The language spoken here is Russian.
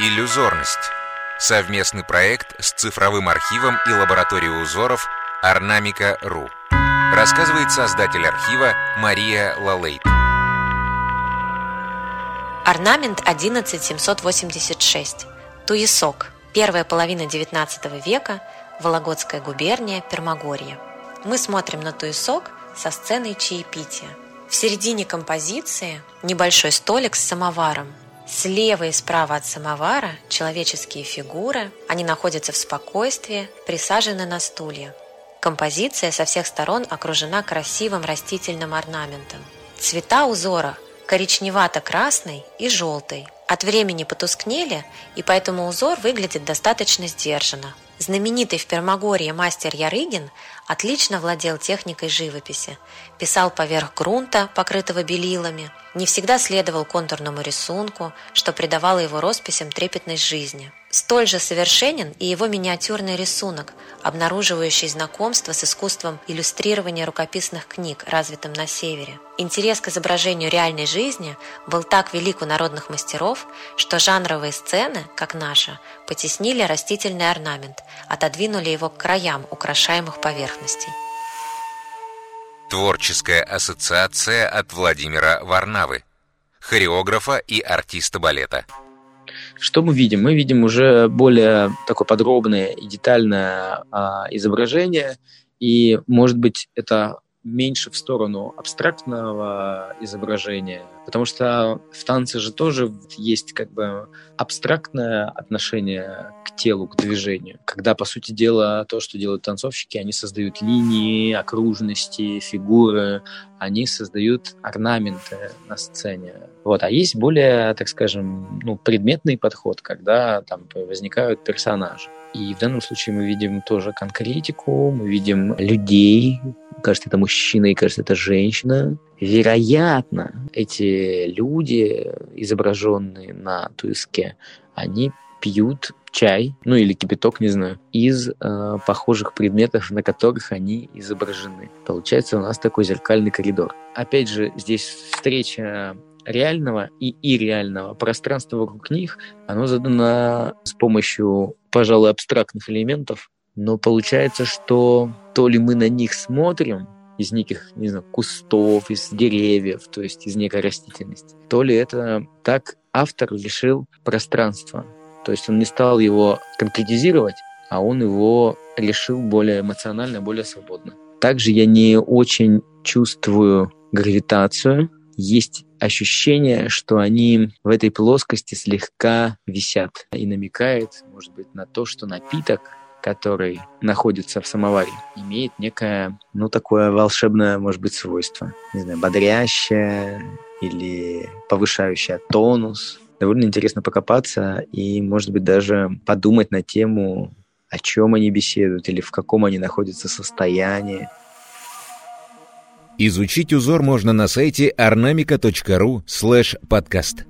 Иллюзорность. Совместный проект с цифровым архивом и лабораторией узоров Орнамика.ру. Рассказывает создатель архива Мария Лалейт. Орнамент 11786. Туесок. Первая половина XIX века. Вологодская губерния, Пермогорье. Мы смотрим на туесок со сценой чаепития. В середине композиции небольшой столик с самоваром. Слева и справа от самовара человеческие фигуры. Они находятся в спокойствии, присажены на стулья. Композиция со всех сторон окружена красивым растительным орнаментом. Цвета узора коричневато-красный и желтый. От времени потускнели, и поэтому узор выглядит достаточно сдержанно. Знаменитый в Пермогорье мастер Ярыгин отлично владел техникой живописи. Писал поверх грунта, покрытого белилами, не всегда следовал контурному рисунку, что придавало его росписям трепетность жизни. Столь же совершенен и его миниатюрный рисунок, обнаруживающий знакомство с искусством иллюстрирования рукописных книг, развитым на севере. Интерес к изображению реальной жизни был так велик у народных мастеров, что жанровые сцены, как наша, потеснили растительный орнамент, отодвинули его к краям украшаемых поверхностей. Творческая ассоциация от Владимира Варнавы, хореографа и артиста балета. Что мы видим? Мы видим уже более такое подробное и детальное а, изображение, и, может быть, это меньше в сторону абстрактного изображения, потому что в танце же тоже есть как бы абстрактное отношение к телу, к движению. Когда, по сути дела, то, что делают танцовщики, они создают линии, окружности, фигуры, они создают орнаменты на сцене. Вот. А есть более, так скажем, ну, предметный подход, когда там возникают персонажи. И в данном случае мы видим тоже конкретику, мы видим людей, кажется, это мужчина и кажется, это женщина. Вероятно, эти люди, изображенные на туиске, они пьют чай, ну или кипяток, не знаю, из э, похожих предметов, на которых они изображены. Получается у нас такой зеркальный коридор. Опять же, здесь встреча реального и ирреального пространства вокруг них, оно задано с помощью, пожалуй, абстрактных элементов, но получается, что то ли мы на них смотрим, из неких, не знаю, кустов, из деревьев, то есть из некой растительности, то ли это так автор решил пространства. То есть он не стал его конкретизировать, а он его решил более эмоционально, более свободно. Также я не очень чувствую гравитацию. Есть ощущение, что они в этой плоскости слегка висят и намекает, может быть, на то, что напиток который находится в самоваре, имеет некое, ну, такое волшебное, может быть, свойство. Не знаю, бодрящее или повышающее тонус. Довольно интересно покопаться и, может быть, даже подумать на тему, о чем они беседуют или в каком они находятся состоянии. Изучить узор можно на сайте ornamica.ru слэш подкаст.